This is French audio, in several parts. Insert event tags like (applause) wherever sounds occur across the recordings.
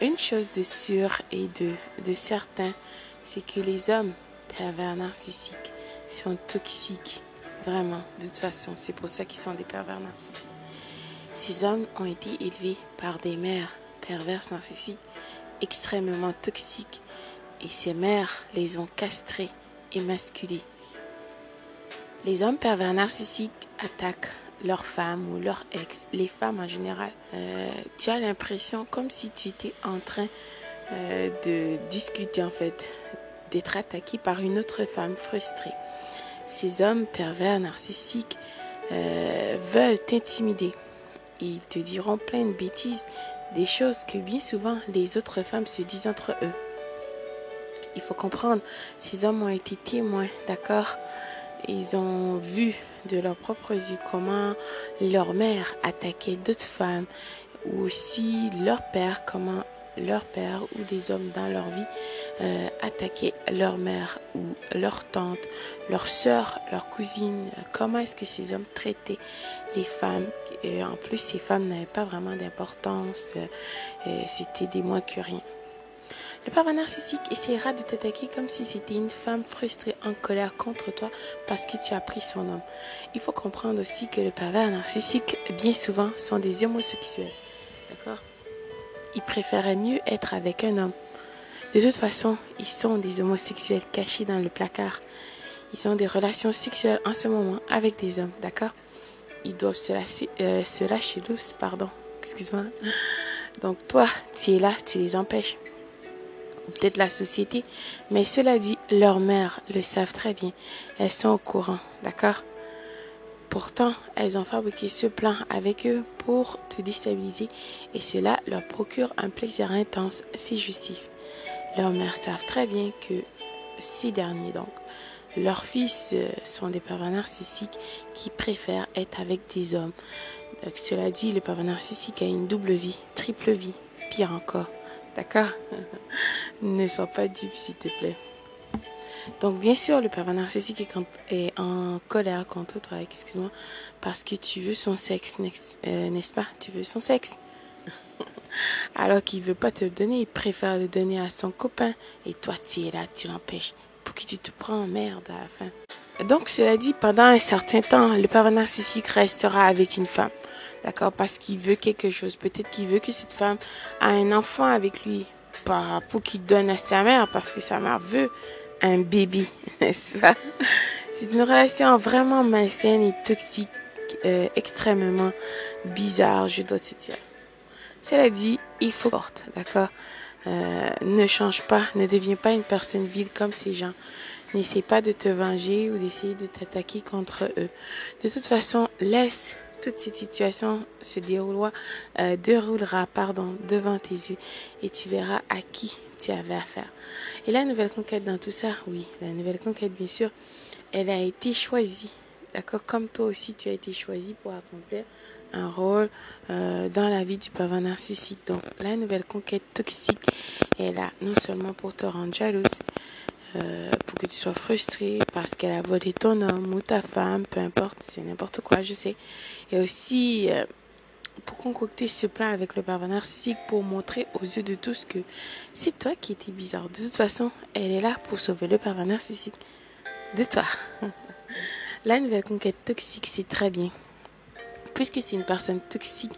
une chose de sûr et de, de certain, c'est que les hommes pervers narcissiques sont toxiques. Vraiment, de toute façon, c'est pour ça qu'ils sont des pervers narcissiques. Ces hommes ont été élevés par des mères perverses narcissiques extrêmement toxiques et ces mères les ont castrés et masculés. Les hommes pervers narcissiques attaquent leurs femmes ou leurs ex, les femmes en général. Euh, tu as l'impression comme si tu étais en train euh, de discuter en fait, d'être attaqué par une autre femme frustrée. Ces hommes pervers narcissiques euh, veulent t'intimider. Ils te diront plein de bêtises, des choses que bien souvent les autres femmes se disent entre eux. Il faut comprendre, ces hommes ont été témoins, d'accord Ils ont vu de leurs propres yeux comment leur mère attaquait d'autres femmes, ou aussi leur père, comment leur père ou des hommes dans leur vie euh, attaquaient leur mère ou leur tante, leur soeur, leur cousine. Comment est-ce que ces hommes traitaient les femmes? Et En plus, ces femmes n'avaient pas vraiment d'importance. Euh, C'était des moins que rien. Le pervers narcissique essaiera de t'attaquer comme si c'était une femme frustrée en colère contre toi parce que tu as pris son homme. Il faut comprendre aussi que le pervers narcissique, bien souvent, sont des homosexuels. D'accord? Ils préféraient mieux être avec un homme. De toute façon, ils sont des homosexuels cachés dans le placard. Ils ont des relations sexuelles en ce moment avec des hommes, d'accord? Ils doivent se lâcher, euh, se lâcher pardon. Excuse-moi. Donc toi, tu es là, tu les empêches ou peut-être la société, mais cela dit, leurs mères le savent très bien. Elles sont au courant, d'accord? Pourtant, elles ont fabriqué ce plan avec eux pour te déstabiliser et cela leur procure un plaisir intense si justif. Leurs mères savent très bien que ces derniers, donc, leurs fils euh, sont des pervers narcissiques qui préfèrent être avec des hommes. Donc, cela dit, le pervers narcissique a une double vie, triple vie, pire encore. D'accord? (laughs) Ne sois pas dupe, s'il te plaît. Donc, bien sûr, le pervers narcissique est, en colère contre toi, excuse-moi, parce que tu veux son sexe, euh, n'est-ce pas? Tu veux son sexe. (laughs) Alors qu'il veut pas te le donner, il préfère le donner à son copain. Et toi, tu es là, tu l'empêches. Pour que tu te prends en merde à la fin. Donc, cela dit, pendant un certain temps, le pervers narcissique restera avec une femme. D'accord? Parce qu'il veut quelque chose. Peut-être qu'il veut que cette femme a un enfant avec lui. Pas pour qu'il donne à sa mère, parce que sa mère veut un bébé, (laughs) n'est-ce pas? C'est une relation vraiment malsaine et toxique, euh, extrêmement bizarre, je dois te dire. Cela dit, il faut porte, d'accord? Euh, Ne change pas, ne deviens pas une personne vile comme ces gens. N'essaie pas de te venger ou d'essayer de t'attaquer contre eux. De toute façon, laisse toute cette situation se déroulera, euh, déroulera pardon, devant tes yeux et tu verras à qui tu avais affaire. Et la nouvelle conquête dans tout ça, oui, la nouvelle conquête, bien sûr, elle a été choisie. D'accord Comme toi aussi, tu as été choisi pour accomplir un rôle euh, dans la vie du pervers narcissique. Donc, la nouvelle conquête toxique est là, non seulement pour te rendre jalouse, euh, pour que tu sois frustré parce qu'elle a volé ton homme ou ta femme, peu importe, c'est n'importe quoi, je sais. Et aussi euh, pour concocter ce plan avec le pervers narcissique pour montrer aux yeux de tous que c'est toi qui étais bizarre. De toute façon, elle est là pour sauver le pervers narcissique de toi. (laughs) La nouvelle conquête toxique, c'est très bien puisque c'est une personne toxique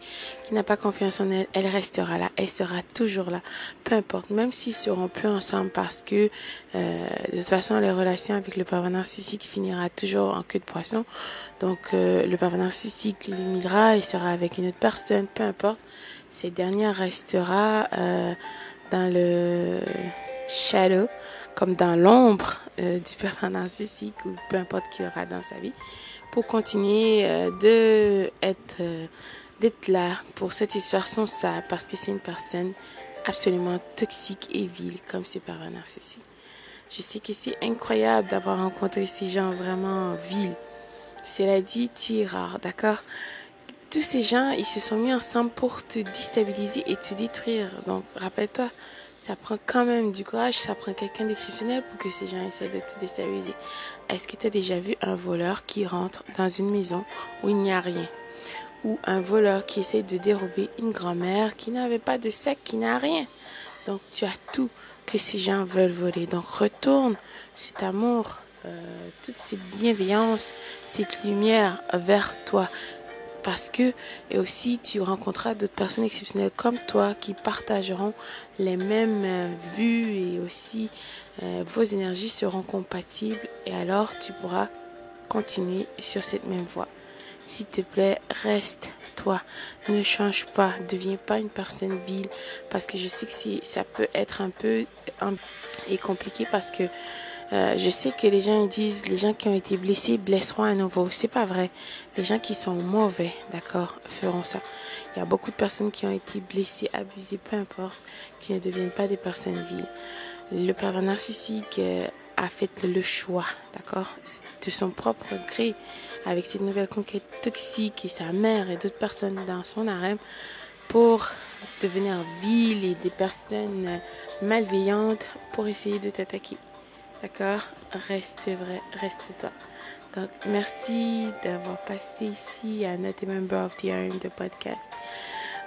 qui n'a pas confiance en elle, elle restera là, elle sera toujours là, peu importe, même s'ils seront plus ensemble parce que euh, de toute façon les relations avec le pervers narcissique finira toujours en queue de poisson. Donc euh, le pervers narcissique l'humiliera, il sera avec une autre personne, peu importe, cette dernière restera euh, dans le shadow, comme dans l'ombre du (laughs) pervers narcissique ou peu importe qui aura dans sa vie pour continuer euh, de euh, d'être là pour satisfaire son ça parce que c'est une personne absolument toxique et vile comme ses parents narcissiques. Je sais que c'est incroyable d'avoir rencontré ces gens vraiment vils. Cela dit, tu es rare, d'accord? Tous ces gens, ils se sont mis ensemble pour te déstabiliser et te détruire. Donc, rappelle-toi, ça prend quand même du courage, ça prend quelqu'un d'exceptionnel pour que ces gens essaient de te déstabiliser. Est-ce que tu as déjà vu un voleur qui rentre dans une maison où il n'y a rien? Ou un voleur qui essaie de dérober une grand-mère qui n'avait pas de sac, qui n'a rien? Donc tu as tout que ces gens veulent voler. Donc retourne cet amour, euh, toute cette bienveillance, cette lumière vers toi. Parce que, et aussi, tu rencontreras d'autres personnes exceptionnelles comme toi qui partageront les mêmes euh, vues et aussi euh, vos énergies seront compatibles et alors tu pourras continuer sur cette même voie. S'il te plaît, reste toi. Ne change pas. Deviens pas une personne vile. Parce que je sais que ça peut être un peu et compliqué parce que euh, je sais que les gens disent les gens qui ont été blessés blesseront à nouveau. C'est pas vrai. Les gens qui sont mauvais, d'accord, feront ça. Il y a beaucoup de personnes qui ont été blessées, abusées, peu importe, qui ne deviennent pas des personnes viles. Le pervers narcissique euh, a fait le choix, d'accord, de son propre gré, avec cette nouvelle conquête toxique et sa mère et d'autres personnes dans son harem, pour devenir vil et des personnes malveillantes pour essayer de t'attaquer. D'accord Reste vrai, reste toi. Donc, merci d'avoir passé ici à Not a Member of the Iron, de podcast,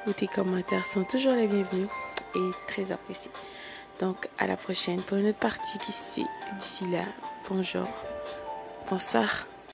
où tes commentaires sont toujours les bienvenus et très appréciés. Donc, à la prochaine pour une autre partie d'ici là. Bonjour. Bonsoir.